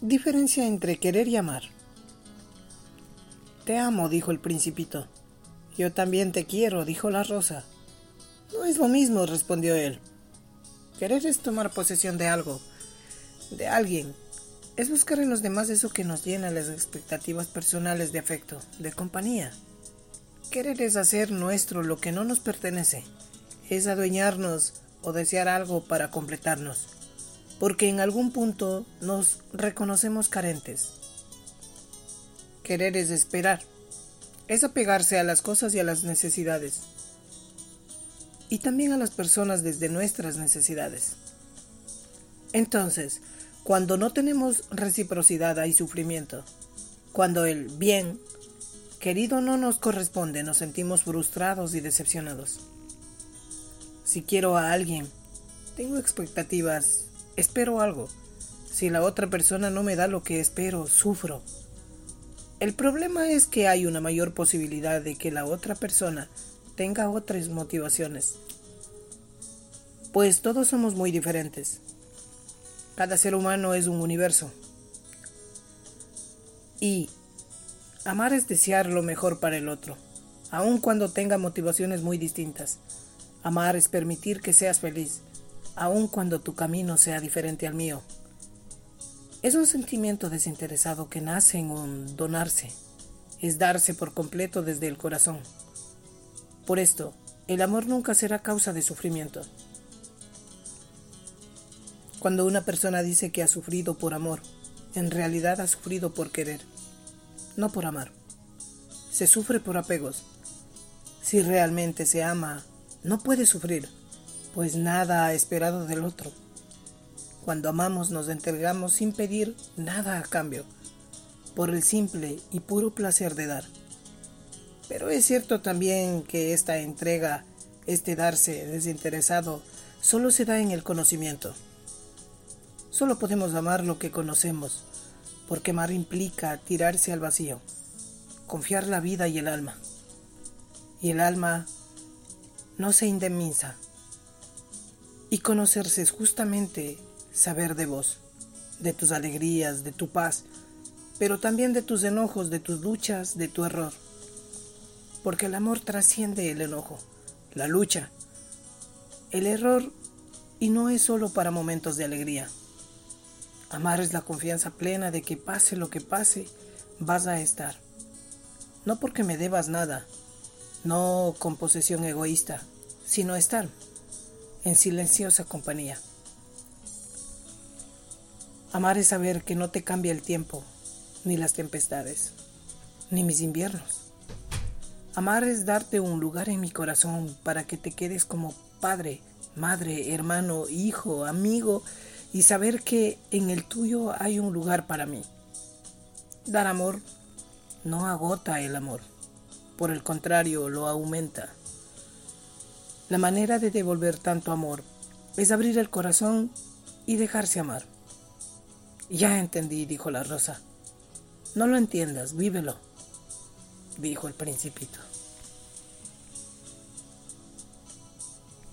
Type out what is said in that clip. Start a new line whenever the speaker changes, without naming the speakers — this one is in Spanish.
Diferencia entre querer y amar. Te amo, dijo el principito. Yo también te quiero, dijo la rosa. No es lo mismo, respondió él. Querer es tomar posesión de algo, de alguien. Es buscar en los demás eso que nos llena las expectativas personales de afecto, de compañía. Querer es hacer nuestro lo que no nos pertenece. Es adueñarnos o desear algo para completarnos porque en algún punto nos reconocemos carentes. Querer es esperar, es apegarse a las cosas y a las necesidades, y también a las personas desde nuestras necesidades. Entonces, cuando no tenemos reciprocidad hay sufrimiento. Cuando el bien querido no nos corresponde, nos sentimos frustrados y decepcionados. Si quiero a alguien, tengo expectativas espero algo. Si la otra persona no me da lo que espero, sufro. El problema es que hay una mayor posibilidad de que la otra persona tenga otras motivaciones. Pues todos somos muy diferentes. Cada ser humano es un universo. Y amar es desear lo mejor para el otro, aun cuando tenga motivaciones muy distintas. Amar es permitir que seas feliz, aun cuando tu camino sea diferente al mío. Es un sentimiento desinteresado que nace en un donarse, es darse por completo desde el corazón. Por esto, el amor nunca será causa de sufrimiento. Cuando una persona dice que ha sufrido por amor, en realidad ha sufrido por querer, no por amar. Se sufre por apegos. Si realmente se ama, no puede sufrir pues nada esperado del otro. Cuando amamos nos entregamos sin pedir nada a cambio, por el simple y puro placer de dar. Pero es cierto también que esta entrega, este darse desinteresado, solo se da en el conocimiento. Solo podemos amar lo que conocemos, porque amar implica tirarse al vacío, confiar la vida y el alma. Y el alma no se indemniza y conocerse es justamente saber de vos, de tus alegrías, de tu paz, pero también de tus enojos, de tus luchas, de tu error. Porque el amor trasciende el enojo, la lucha, el error y no es solo para momentos de alegría. Amar es la confianza plena de que pase lo que pase, vas a estar. No porque me debas nada, no con posesión egoísta, sino estar en silenciosa compañía. Amar es saber que no te cambia el tiempo, ni las tempestades, ni mis inviernos. Amar es darte un lugar en mi corazón para que te quedes como padre, madre, hermano, hijo, amigo y saber que en el tuyo hay un lugar para mí. Dar amor no agota el amor, por el contrario lo aumenta. La manera de devolver tanto amor es abrir el corazón y dejarse amar. Ya entendí, dijo la rosa. No lo entiendas, vívelo, dijo el principito.